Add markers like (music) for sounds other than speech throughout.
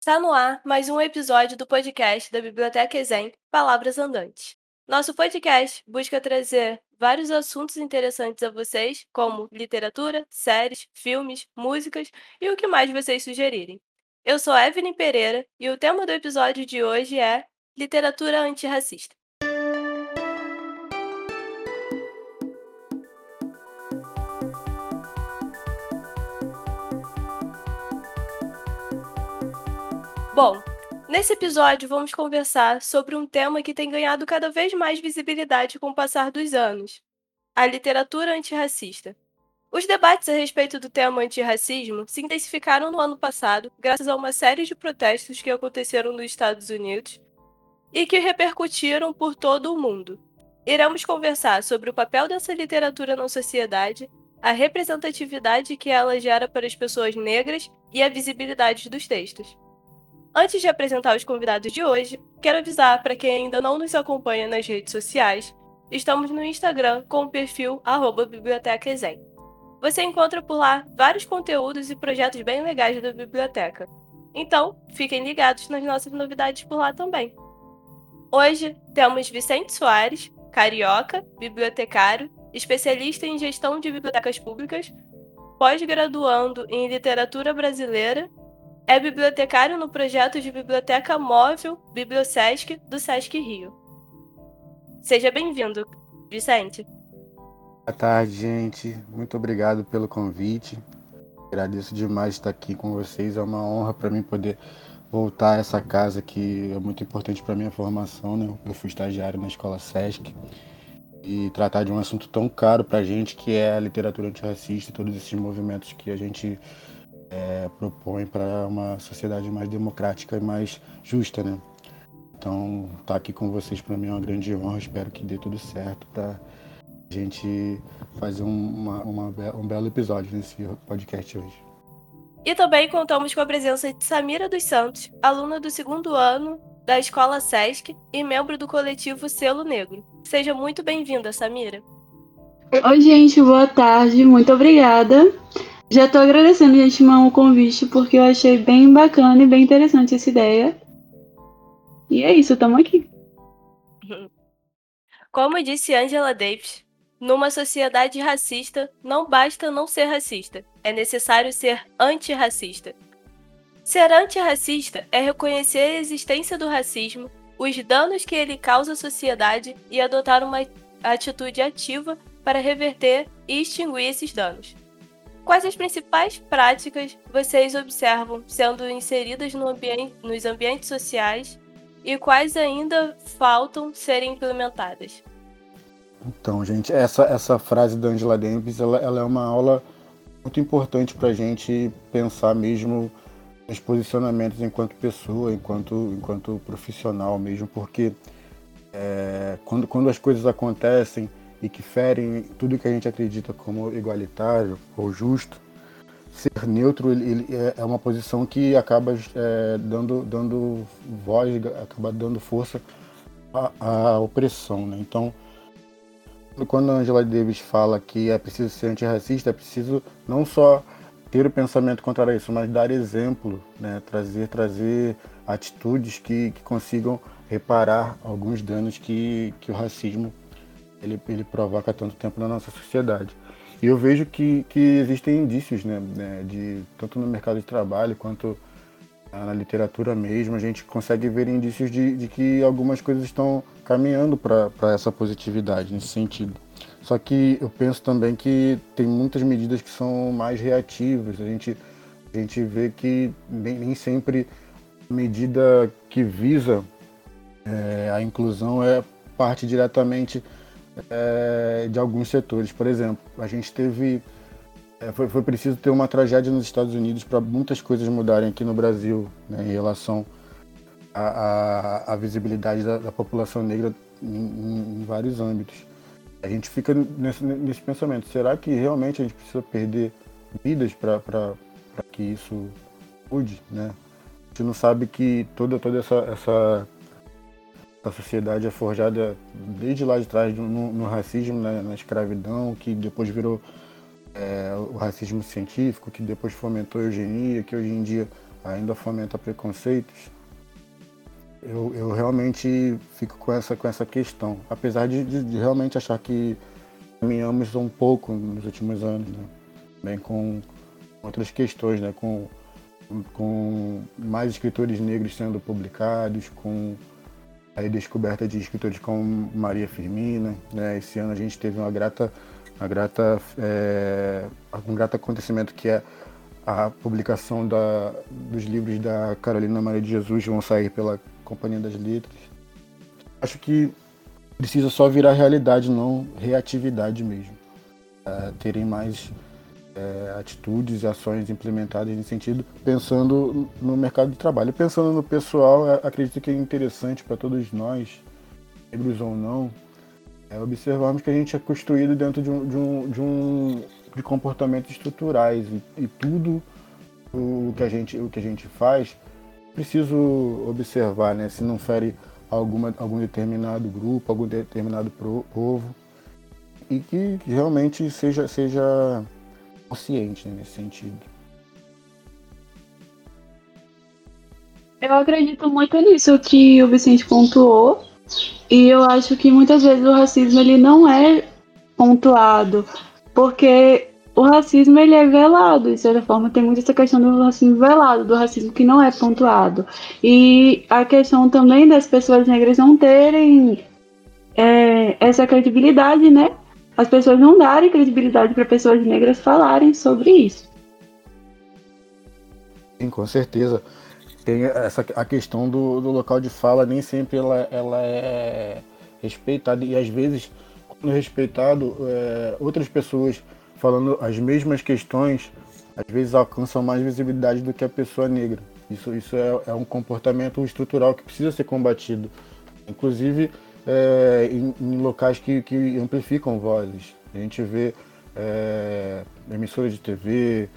Está no ar mais um episódio do podcast da Biblioteca Exem, Palavras Andantes. Nosso podcast busca trazer vários assuntos interessantes a vocês, como literatura, séries, filmes, músicas e o que mais vocês sugerirem. Eu sou Evelyn Pereira e o tema do episódio de hoje é Literatura Antirracista. Bom, nesse episódio vamos conversar sobre um tema que tem ganhado cada vez mais visibilidade com o passar dos anos: a literatura antirracista. Os debates a respeito do tema antirracismo se intensificaram no ano passado, graças a uma série de protestos que aconteceram nos Estados Unidos e que repercutiram por todo o mundo. Iremos conversar sobre o papel dessa literatura na sociedade, a representatividade que ela gera para as pessoas negras e a visibilidade dos textos. Antes de apresentar os convidados de hoje, quero avisar para quem ainda não nos acompanha nas redes sociais, estamos no Instagram com o perfil @bibliotecaexem. Você encontra por lá vários conteúdos e projetos bem legais da biblioteca. Então, fiquem ligados nas nossas novidades por lá também. Hoje temos Vicente Soares, carioca, bibliotecário, especialista em gestão de bibliotecas públicas, pós-graduando em literatura brasileira é bibliotecário no projeto de Biblioteca Móvel Bibliosesc do Sesc Rio. Seja bem-vindo, Vicente. Boa tarde, gente. Muito obrigado pelo convite. Agradeço demais estar aqui com vocês. É uma honra para mim poder voltar a essa casa que é muito importante para minha formação. Né? Eu fui estagiário na escola Sesc e tratar de um assunto tão caro para a gente que é a literatura antirracista e todos esses movimentos que a gente é, propõe para uma sociedade mais democrática e mais justa, né? Então, estar tá aqui com vocês para mim é uma grande honra. Espero que dê tudo certo para a gente fazer uma, uma, um belo episódio nesse podcast hoje. E também contamos com a presença de Samira dos Santos, aluna do segundo ano da Escola SESC e membro do coletivo Selo Negro. Seja muito bem-vinda, Samira. Oi, gente, boa tarde, muito obrigada. Já estou agradecendo de antemão o convite, porque eu achei bem bacana e bem interessante essa ideia. E é isso, estamos aqui. (laughs) Como disse Angela Davis, numa sociedade racista, não basta não ser racista, é necessário ser antirracista. Ser antirracista é reconhecer a existência do racismo, os danos que ele causa à sociedade e adotar uma atitude ativa para reverter e extinguir esses danos. Quais as principais práticas vocês observam sendo inseridas no ambiente, nos ambientes sociais e quais ainda faltam serem implementadas? Então, gente, essa, essa frase da Angela Davis ela, ela é uma aula muito importante para a gente pensar mesmo nos posicionamentos enquanto pessoa, enquanto, enquanto profissional mesmo, porque é, quando, quando as coisas acontecem e que ferem tudo que a gente acredita como igualitário ou justo, ser neutro ele, ele é, é uma posição que acaba é, dando, dando voz, acaba dando força à, à opressão. Né? Então, quando a Angela Davis fala que é preciso ser antirracista, é preciso não só ter o pensamento contrário a isso, mas dar exemplo, né? trazer, trazer atitudes que, que consigam reparar alguns danos que, que o racismo ele, ele provoca tanto tempo na nossa sociedade. E eu vejo que, que existem indícios, né, né, de, tanto no mercado de trabalho quanto na literatura mesmo, a gente consegue ver indícios de, de que algumas coisas estão caminhando para essa positividade nesse sentido. Só que eu penso também que tem muitas medidas que são mais reativas. A gente, a gente vê que nem, nem sempre a medida que visa é, a inclusão é parte diretamente é, de alguns setores. Por exemplo, a gente teve. É, foi, foi, preciso ter uma tragédia nos Estados Unidos para muitas coisas mudarem aqui no Brasil né, em relação à, visibilidade da, da, população negra em, em, em, vários âmbitos. A gente fica nesse, nesse pensamento: será que realmente a gente precisa perder vidas para que isso mude? Né? A gente não sabe que toda, toda essa, essa a sociedade é forjada desde lá de trás no, no racismo, né, na escravidão, que depois virou é, o racismo científico, que depois fomentou a eugenia, que hoje em dia ainda fomenta preconceitos, eu, eu realmente fico com essa, com essa questão. Apesar de, de, de realmente achar que caminhamos um pouco nos últimos anos, né? Bem com outras questões, né? Com, com mais escritores negros sendo publicados, com a descoberta de escritores como Maria Firmina. Né? Esse ano a gente teve uma grata, uma grata, é, um grato acontecimento que é a publicação da, dos livros da Carolina Maria de Jesus vão sair pela Companhia das Letras. Acho que precisa só virar realidade, não reatividade mesmo. É, terem mais é, atitudes e ações implementadas nesse sentido, pensando no mercado de trabalho. Pensando no pessoal, é, acredito que é interessante para todos nós, negros ou não, é observarmos que a gente é construído dentro de um, de um, de, um, de comportamentos estruturais e, e tudo o que a gente, o que a gente faz preciso observar, né? Se não fere alguma, algum determinado grupo, algum determinado povo. E que, que, realmente seja, seja consciente né, nesse sentido. Eu acredito muito nisso que o Vicente pontuou. E eu acho que muitas vezes o racismo ele não é pontuado. Porque o racismo ele é velado, de certa forma tem muito essa questão do racismo velado, do racismo que não é pontuado. E a questão também das pessoas negras não terem é, essa credibilidade, né? As pessoas não darem credibilidade para pessoas negras falarem sobre isso. Sim, com certeza. Tem essa a questão do, do local de fala, nem sempre ela, ela é respeitada. E às vezes, quando respeitado, é, outras pessoas falando as mesmas questões, às vezes alcançam mais visibilidade do que a pessoa negra. Isso, isso é, é um comportamento estrutural que precisa ser combatido. Inclusive é, em, em, locais que, que, amplificam vozes. A gente vê é, emissoras de TV,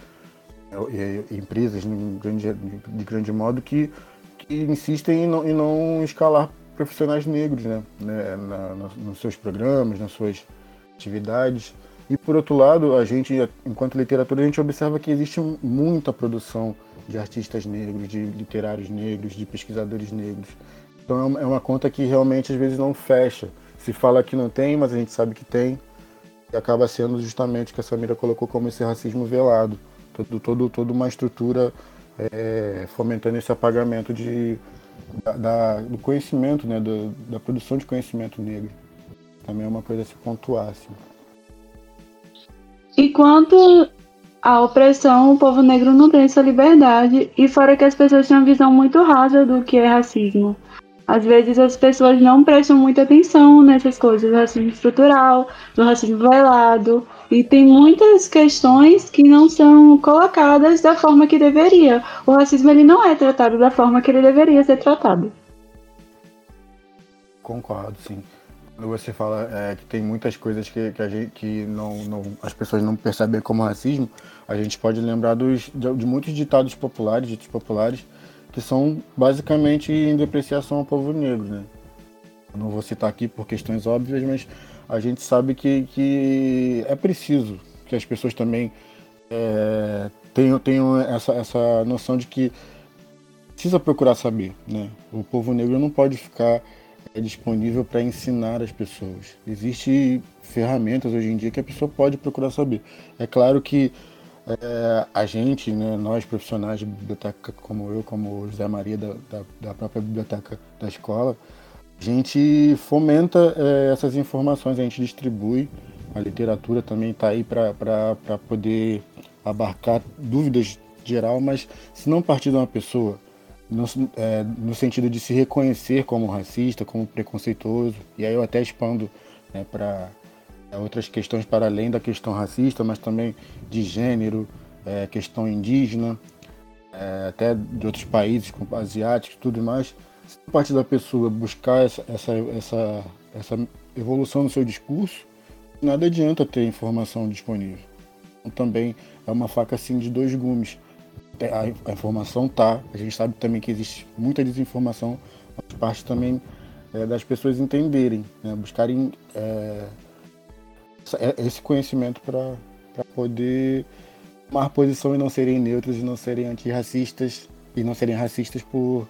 é, empresas de grande, de grande modo que, que insistem em não, em não escalar profissionais negros né, né na, na, nos seus programas, nas suas atividades. E por outro lado, a gente, enquanto literatura, a gente observa que existe muita produção de artistas negros, de literários negros, de pesquisadores negros. Então é uma conta que realmente às vezes não fecha. Se fala que não tem, mas a gente sabe que tem. E acaba sendo justamente o que a Samira colocou como esse racismo velado. Todo, todo, toda uma estrutura é, fomentando esse apagamento de, da, da, do conhecimento, né, do, da produção de conhecimento negro. Também é uma coisa a se pontuar. Assim. Enquanto a opressão, o povo negro não tem essa liberdade, e fora que as pessoas têm uma visão muito rasa do que é racismo. Às vezes as pessoas não prestam muita atenção nessas coisas, do racismo estrutural, do racismo velado, e tem muitas questões que não são colocadas da forma que deveria. O racismo ele não é tratado da forma que ele deveria ser tratado. Concordo, sim. Quando você fala é, que tem muitas coisas que, que, a gente, que não, não, as pessoas não percebem como racismo, a gente pode lembrar dos, de, de muitos ditados populares, ditos populares, que são basicamente em depreciação ao povo negro. Né? Eu não vou citar aqui por questões óbvias, mas a gente sabe que, que é preciso que as pessoas também é, tenham, tenham essa, essa noção de que precisa procurar saber. Né? O povo negro não pode ficar é disponível para ensinar as pessoas. Existem ferramentas hoje em dia que a pessoa pode procurar saber. É claro que é, a gente, né, nós profissionais de biblioteca, como eu, como o José Maria da, da, da própria biblioteca da escola, a gente fomenta é, essas informações, a gente distribui. A literatura também está aí para poder abarcar dúvidas geral, mas se não partir de uma pessoa no, é, no sentido de se reconhecer como racista, como preconceituoso, e aí eu até expando né, para outras questões para além da questão racista, mas também de gênero, é, questão indígena, é, até de outros países, como asiáticos tudo mais. Se parte da pessoa buscar essa, essa, essa, essa evolução no seu discurso, nada adianta ter informação disponível. Então, também é uma faca assim de dois gumes a, a informação tá, a gente sabe também que existe muita desinformação, mas parte também é, das pessoas entenderem, né, buscarem é, é esse conhecimento para poder tomar posição e não serem neutros e não serem antirracistas e não serem racistas por,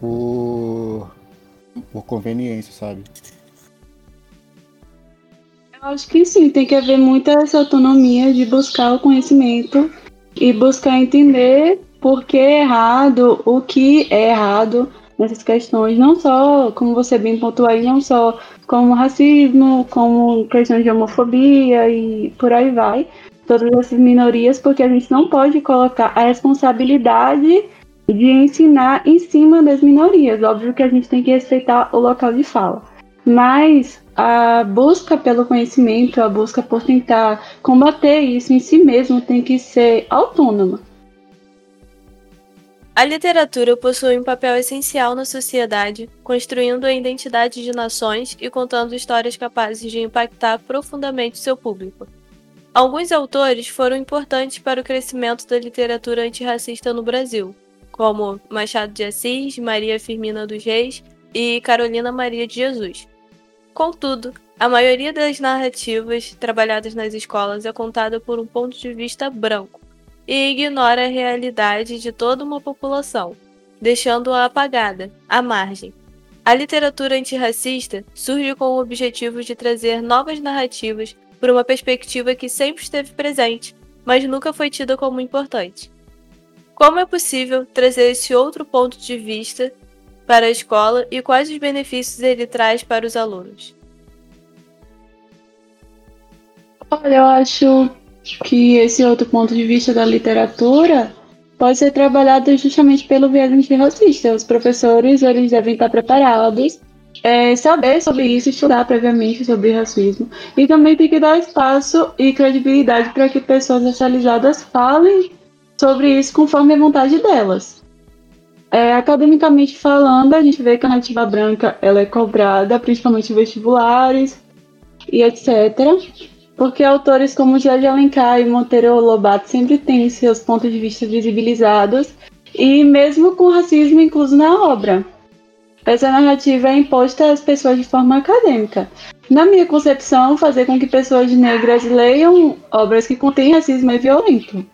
por, por conveniência, sabe? Eu acho que sim, tem que haver muita essa autonomia de buscar o conhecimento e buscar entender por que é errado, o que é errado nessas questões, não só, como você bem pontuou aí, não só como racismo, como questões de homofobia e por aí vai, todas essas minorias, porque a gente não pode colocar a responsabilidade de ensinar em cima das minorias. Óbvio que a gente tem que respeitar o local de fala. Mas a busca pelo conhecimento, a busca por tentar combater isso em si mesmo tem que ser autônoma. A literatura possui um papel essencial na sociedade, construindo a identidade de nações e contando histórias capazes de impactar profundamente seu público. Alguns autores foram importantes para o crescimento da literatura antirracista no Brasil, como Machado de Assis, Maria Firmina dos Reis e Carolina Maria de Jesus. Contudo, a maioria das narrativas trabalhadas nas escolas é contada por um ponto de vista branco e ignora a realidade de toda uma população, deixando-a apagada, à margem. A literatura antirracista surge com o objetivo de trazer novas narrativas por uma perspectiva que sempre esteve presente, mas nunca foi tida como importante. Como é possível trazer esse outro ponto de vista para a escola e quais os benefícios ele traz para os alunos? Olha, eu acho que esse outro ponto de vista da literatura pode ser trabalhado justamente pelo viés antirracista. Os professores eles devem estar preparados, é, saber sobre isso, estudar previamente sobre racismo e também tem que dar espaço e credibilidade para que pessoas racializadas falem sobre isso conforme a vontade delas. É, academicamente falando, a gente vê que a nativa branca ela é cobrada, principalmente em vestibulares e etc. Porque autores como Jorge de Alencar e Monteiro Lobato sempre têm seus pontos de vista visibilizados e mesmo com racismo incluso na obra. Essa narrativa é imposta às pessoas de forma acadêmica. Na minha concepção, fazer com que pessoas negras leiam obras que contêm racismo é violento.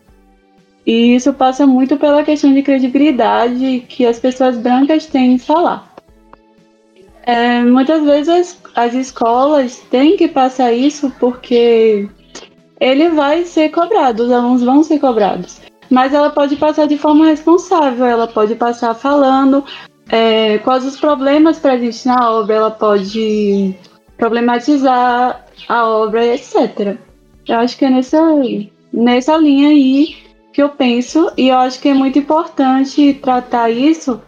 E isso passa muito pela questão de credibilidade que as pessoas brancas têm em falar. É, muitas vezes as, as escolas têm que passar isso porque ele vai ser cobrado, os alunos vão ser cobrados. Mas ela pode passar de forma responsável, ela pode passar falando é, quais os problemas presentes na obra, ela pode problematizar a obra, etc. Eu acho que é nessa, nessa linha aí que eu penso, e eu acho que é muito importante tratar isso,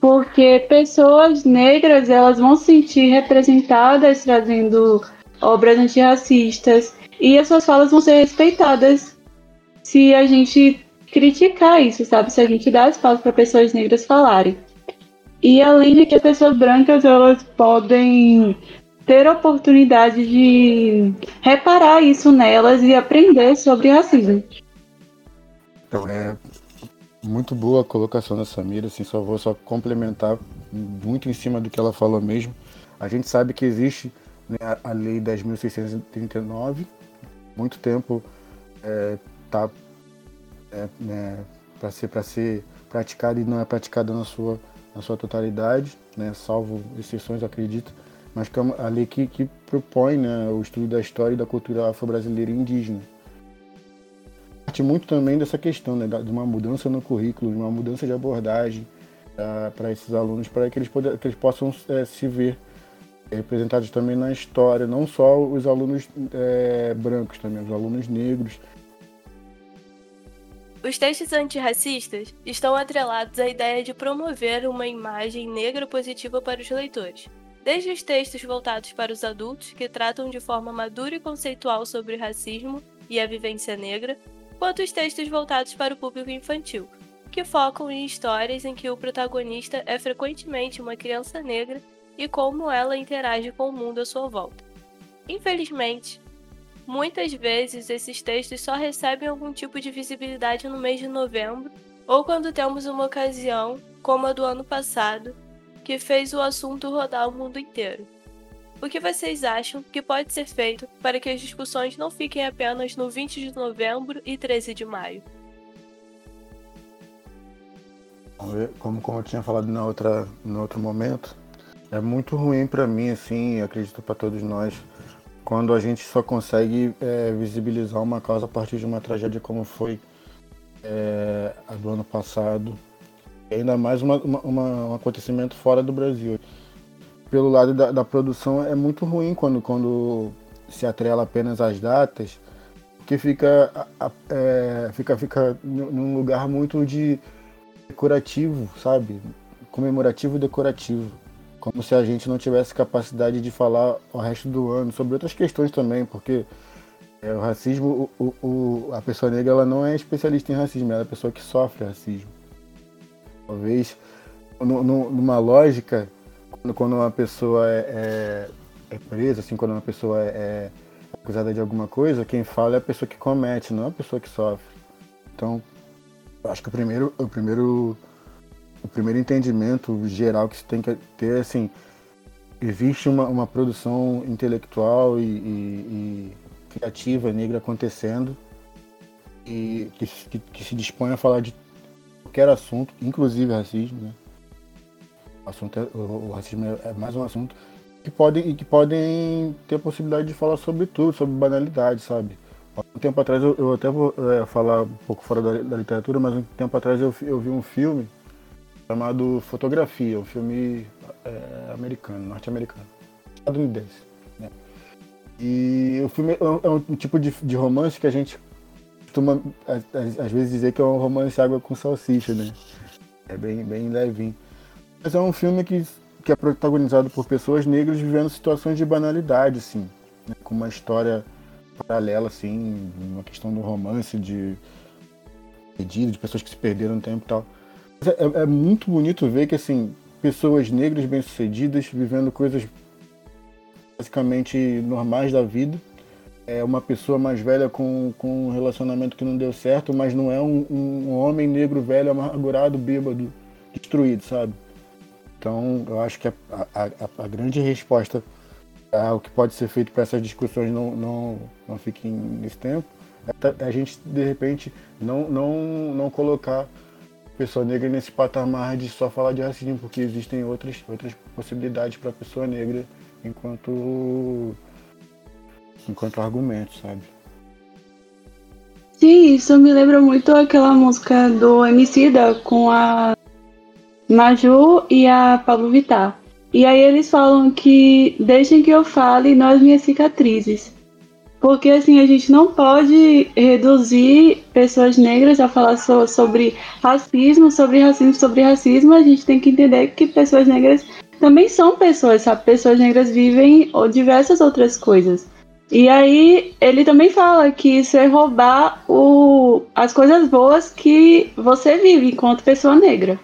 porque pessoas negras elas vão se sentir representadas trazendo obras antirracistas, e as suas falas vão ser respeitadas se a gente criticar isso, sabe? Se a gente dá espaço para pessoas negras falarem. E além de que as pessoas brancas elas podem ter a oportunidade de reparar isso nelas e aprender sobre racismo. Então, é muito boa a colocação da Samira, assim, só vou só complementar muito em cima do que ela falou mesmo. A gente sabe que existe né, a Lei 10.639, muito tempo é, tá é, né, para ser, ser praticada e não é praticada na sua, na sua totalidade, né, salvo exceções, acredito, mas que é uma, a lei que, que propõe né, o estudo da história e da cultura afro-brasileira e indígena parte muito também dessa questão, né, de uma mudança no currículo, de uma mudança de abordagem uh, para esses alunos, para que eles, que eles possam é, se ver representados também na história, não só os alunos é, brancos, também os alunos negros. Os textos antirracistas estão atrelados à ideia de promover uma imagem negra positiva para os leitores. Desde os textos voltados para os adultos, que tratam de forma madura e conceitual sobre racismo e a vivência negra, quanto os textos voltados para o público infantil, que focam em histórias em que o protagonista é frequentemente uma criança negra e como ela interage com o mundo à sua volta. Infelizmente, muitas vezes esses textos só recebem algum tipo de visibilidade no mês de novembro ou quando temos uma ocasião, como a do ano passado, que fez o assunto rodar o mundo inteiro. O que vocês acham que pode ser feito para que as discussões não fiquem apenas no 20 de novembro e 13 de maio? Como, como eu tinha falado na outra, no outro momento, é muito ruim para mim, assim, acredito para todos nós, quando a gente só consegue é, visibilizar uma causa a partir de uma tragédia como foi é, a do ano passado, ainda mais uma, uma, uma, um acontecimento fora do Brasil. Pelo lado da, da, produção é muito ruim quando, quando se atrela apenas às datas, porque fica, é, fica, fica num lugar muito de decorativo, sabe? Comemorativo decorativo. Como se a gente não tivesse capacidade de falar o resto do ano sobre outras questões também, porque é, o racismo, o, o, a pessoa negra ela não é especialista em racismo, ela é a pessoa que sofre racismo. Talvez no, no, numa lógica, quando, uma pessoa é, é, é, presa, assim, quando uma pessoa é, é acusada de alguma coisa, quem fala é a pessoa que comete, não a pessoa que sofre. Então, acho que o primeiro, o primeiro, o primeiro entendimento geral que você tem que ter é assim, existe uma, uma produção intelectual e, e, e criativa negra acontecendo e que, que, que, se dispõe a falar de qualquer assunto, inclusive racismo, né? O, assunto é, o, racismo é, é mais um assunto que podem que podem ter a possibilidade de falar sobre tudo, sobre banalidade, sabe? Um tempo atrás, eu, eu até vou é, falar um pouco fora da, da, literatura, mas um tempo atrás eu, eu vi um filme chamado Fotografia, um filme é, americano, norte-americano, estadunidense. Né? E o filme é, é um tipo de, de, romance que a gente costuma, às, às, vezes, dizer que é um romance água com salsicha, né? É bem, bem levinho. Mas é um filme que, que é protagonizado por pessoas negras vivendo situações de banalidade, assim, né? com uma história paralela, assim, uma questão do romance, de pedido, de pessoas que se perderam no tempo e tal. É, é, muito bonito ver que, assim, pessoas negras bem-sucedidas vivendo coisas basicamente normais da vida. É uma pessoa mais velha com, com um relacionamento que não deu certo, mas não é um, um homem negro velho, amargurado, bêbado, destruído, sabe? Então, eu acho que a, a, a grande resposta ah, o que pode ser feito para essas discussões não, não, não fiquem nesse tempo, é a gente, de repente, não, não, não colocar a pessoa negra nesse patamar de só falar de racismo, porque existem outras, outras possibilidades para a pessoa negra enquanto, enquanto argumento, sabe? Sim, isso me lembra muito aquela música do Emicida com a Maju e a Pablo Vittar e aí eles falam que deixem que eu fale nós minhas cicatrizes. Porque assim, a gente não pode reduzir pessoas negras a falar so sobre racismo, sobre racismo, sobre racismo. A gente tem que entender que pessoas negras também são pessoas, sabe? Pessoas negras vivem diversas outras coisas. E aí ele também fala que isso é roubar o, as coisas boas que você vive enquanto pessoa negra.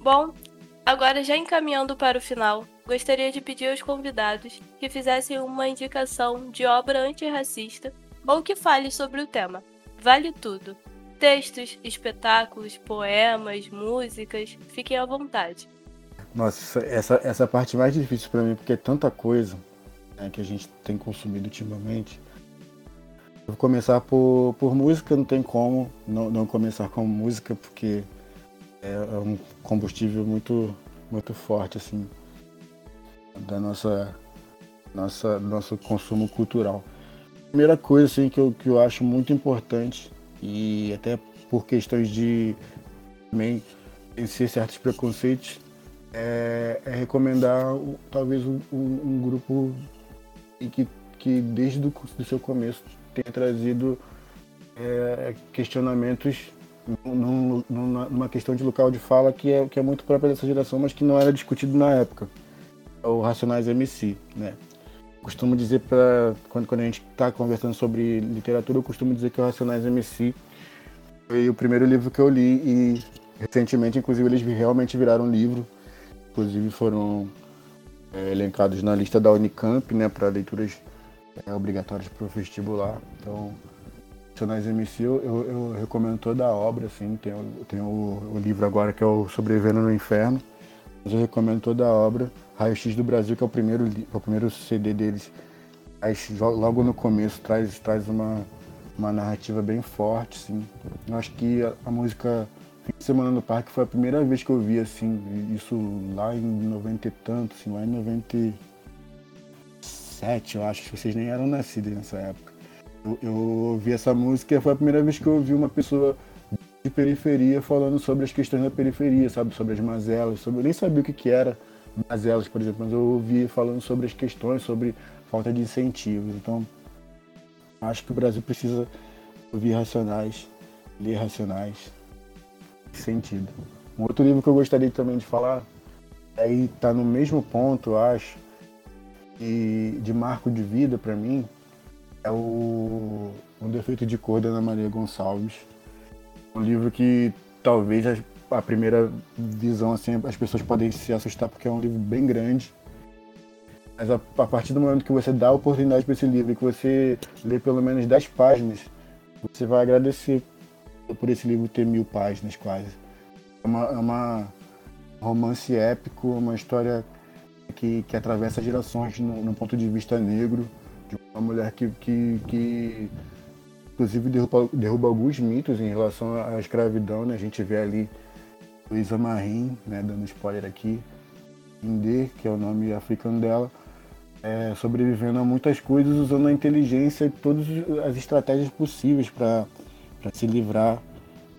Bom, Agora, já encaminhando para o final, gostaria de pedir aos convidados que fizessem uma indicação de obra antirracista ou que fale sobre o tema. Vale tudo. Textos, espetáculos, poemas, músicas, fiquem à vontade. Nossa, essa, essa parte mais difícil para mim, porque é tanta coisa né, que a gente tem consumido ultimamente. Eu vou começar por, por música, não tem como não, não começar com música, porque é, é um combustível muito, muito forte assim da nossa, nossa nosso consumo cultural. Primeira coisa assim que eu, que eu acho muito importante e até por questões de também vencer certos preconceitos é, é recomendar talvez um, um, grupo que, que desde o seu começo tenha trazido é, questionamentos num, numa questão de local de fala que é, que é muito própria dessa geração, mas que não era discutido na época. O Racionais MC, né? Costumo dizer para quando, quando a gente está conversando sobre literatura, eu costumo dizer que o Racionais MC foi o primeiro livro que eu li e recentemente, inclusive, eles realmente viraram livro. Inclusive foram é, elencados na lista da Unicamp, né, para leituras é, obrigatórias para o vestibular. Então, Racionais MC, eu, eu, eu, recomendo toda a obra, assim, tem, tem o, o, livro agora que é o Sobrevivendo no Inferno, mas eu recomendo toda a obra. Raio X do Brasil, que é o primeiro, é o primeiro CD deles, logo no começo traz, traz uma, uma narrativa bem forte, assim. Eu acho que a, a música fim de semana no parque foi a primeira vez que eu vi assim, isso lá em 90 e tanto, assim, lá em 97, eu acho que vocês nem eram nascidos nessa época. Eu, ouvi essa música foi a primeira vez que eu ouvi uma pessoa de periferia falando sobre as questões da periferia, sabe? Sobre as mazelas, sobre... eu nem sabia o que, que era mazelas, por exemplo, mas eu ouvi falando sobre as questões, sobre falta de incentivos. Então, acho que o Brasil precisa ouvir racionais, ler racionais, sentido. Um outro livro que eu gostaria também de falar, aí tá no mesmo ponto, eu acho, e de marco de vida para mim, é o Um Defeito de Cor da Ana Maria Gonçalves. Um livro que talvez a, a primeira visão assim as pessoas podem se assustar porque é um livro bem grande. Mas a, a partir do momento que você dá a oportunidade para esse livro e que você lê pelo menos 10 páginas, você vai agradecer por esse livro ter mil páginas quase. É uma, é uma romance épico, uma história que, que atravessa gerações no, no ponto de vista negro, uma mulher que, que, que inclusive derruba, derruba, alguns mitos em relação à escravidão, né? A gente vê ali Luísa Marim, né, dando spoiler aqui, Indê, que é o nome africano dela, é, sobrevivendo a muitas coisas usando a inteligência e todas as estratégias possíveis para se livrar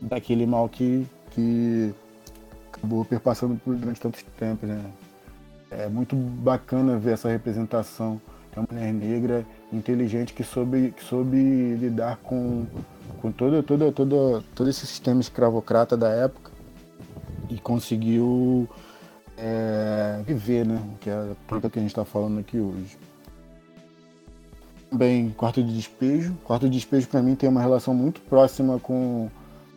daquele mal que, que acabou perpassando por durante tantos tempos. Né? É muito bacana ver essa representação de uma mulher negra inteligente que soube, que soube lidar com, com todo, todo, todo, todo esse sistema escravocrata da época e conseguiu é, viver, né? Que é a planta que a gente está falando aqui hoje. Também, quarto de despejo. Quarto de despejo, para mim, tem uma relação muito próxima com,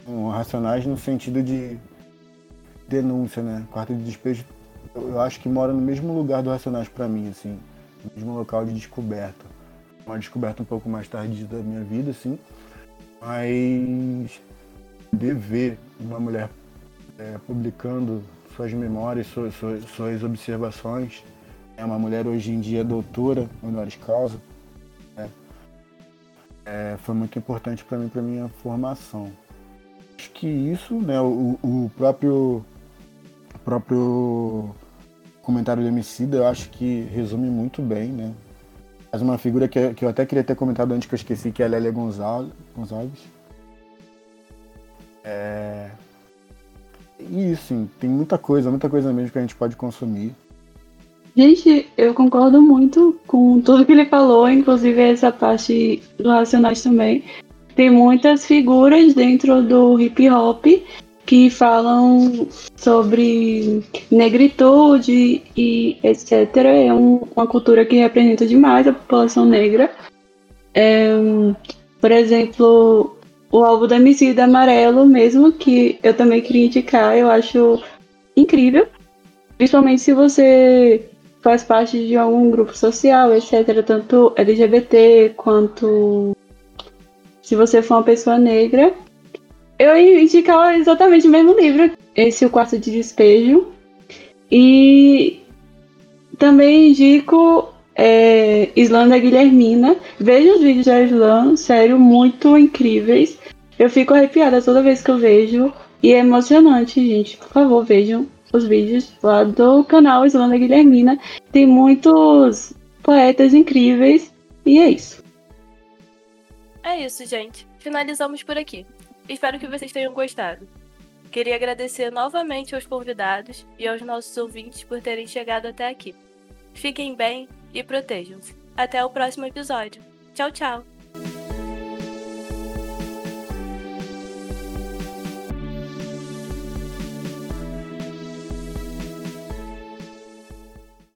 com Racionais no sentido de denúncia, né? Quarto de despejo, eu, eu acho que mora no mesmo lugar do Racionais para mim, assim. No mesmo local de descoberta. Uma descoberta um pouco mais tarde da minha vida, assim. Mas de ver uma mulher é, publicando suas memórias, suas, suas, suas, observações. É uma mulher hoje em dia doutora, honoris causa. Né? É, foi muito importante para mim, para minha formação. Acho que isso, né, o, o próprio, o próprio comentário do Emicida, eu acho que resume muito bem, né? Mas uma figura que, que eu até queria ter comentado antes que eu esqueci, que é a Lélia Gonçalves. É, e sim, tem muita coisa, muita coisa mesmo que a gente pode consumir. Gente, eu concordo muito com tudo que ele falou, inclusive essa parte do Racionais também. Tem muitas figuras dentro do hip hop que falam sobre negritude e etc. É um, uma cultura que representa demais a população negra. É, por exemplo, o álbum da MC da Amarelo mesmo, que eu também queria indicar, eu acho incrível. Principalmente se você faz parte de algum grupo social, etc. Tanto LGBT quanto se você for uma pessoa negra. Eu ia indicar exatamente o mesmo livro, esse O Quarto de Despejo. E também indico é, Islã da Guilhermina. Veja os vídeos da Islã, sério, muito incríveis. Eu fico arrepiada toda vez que eu vejo. E é emocionante, gente. Por favor, vejam os vídeos lá do canal Islanda Guilhermina. Tem muitos poetas incríveis. E é isso. É isso, gente. Finalizamos por aqui. Espero que vocês tenham gostado. Queria agradecer novamente aos convidados e aos nossos ouvintes por terem chegado até aqui. Fiquem bem e protejam-se. Até o próximo episódio. Tchau, tchau!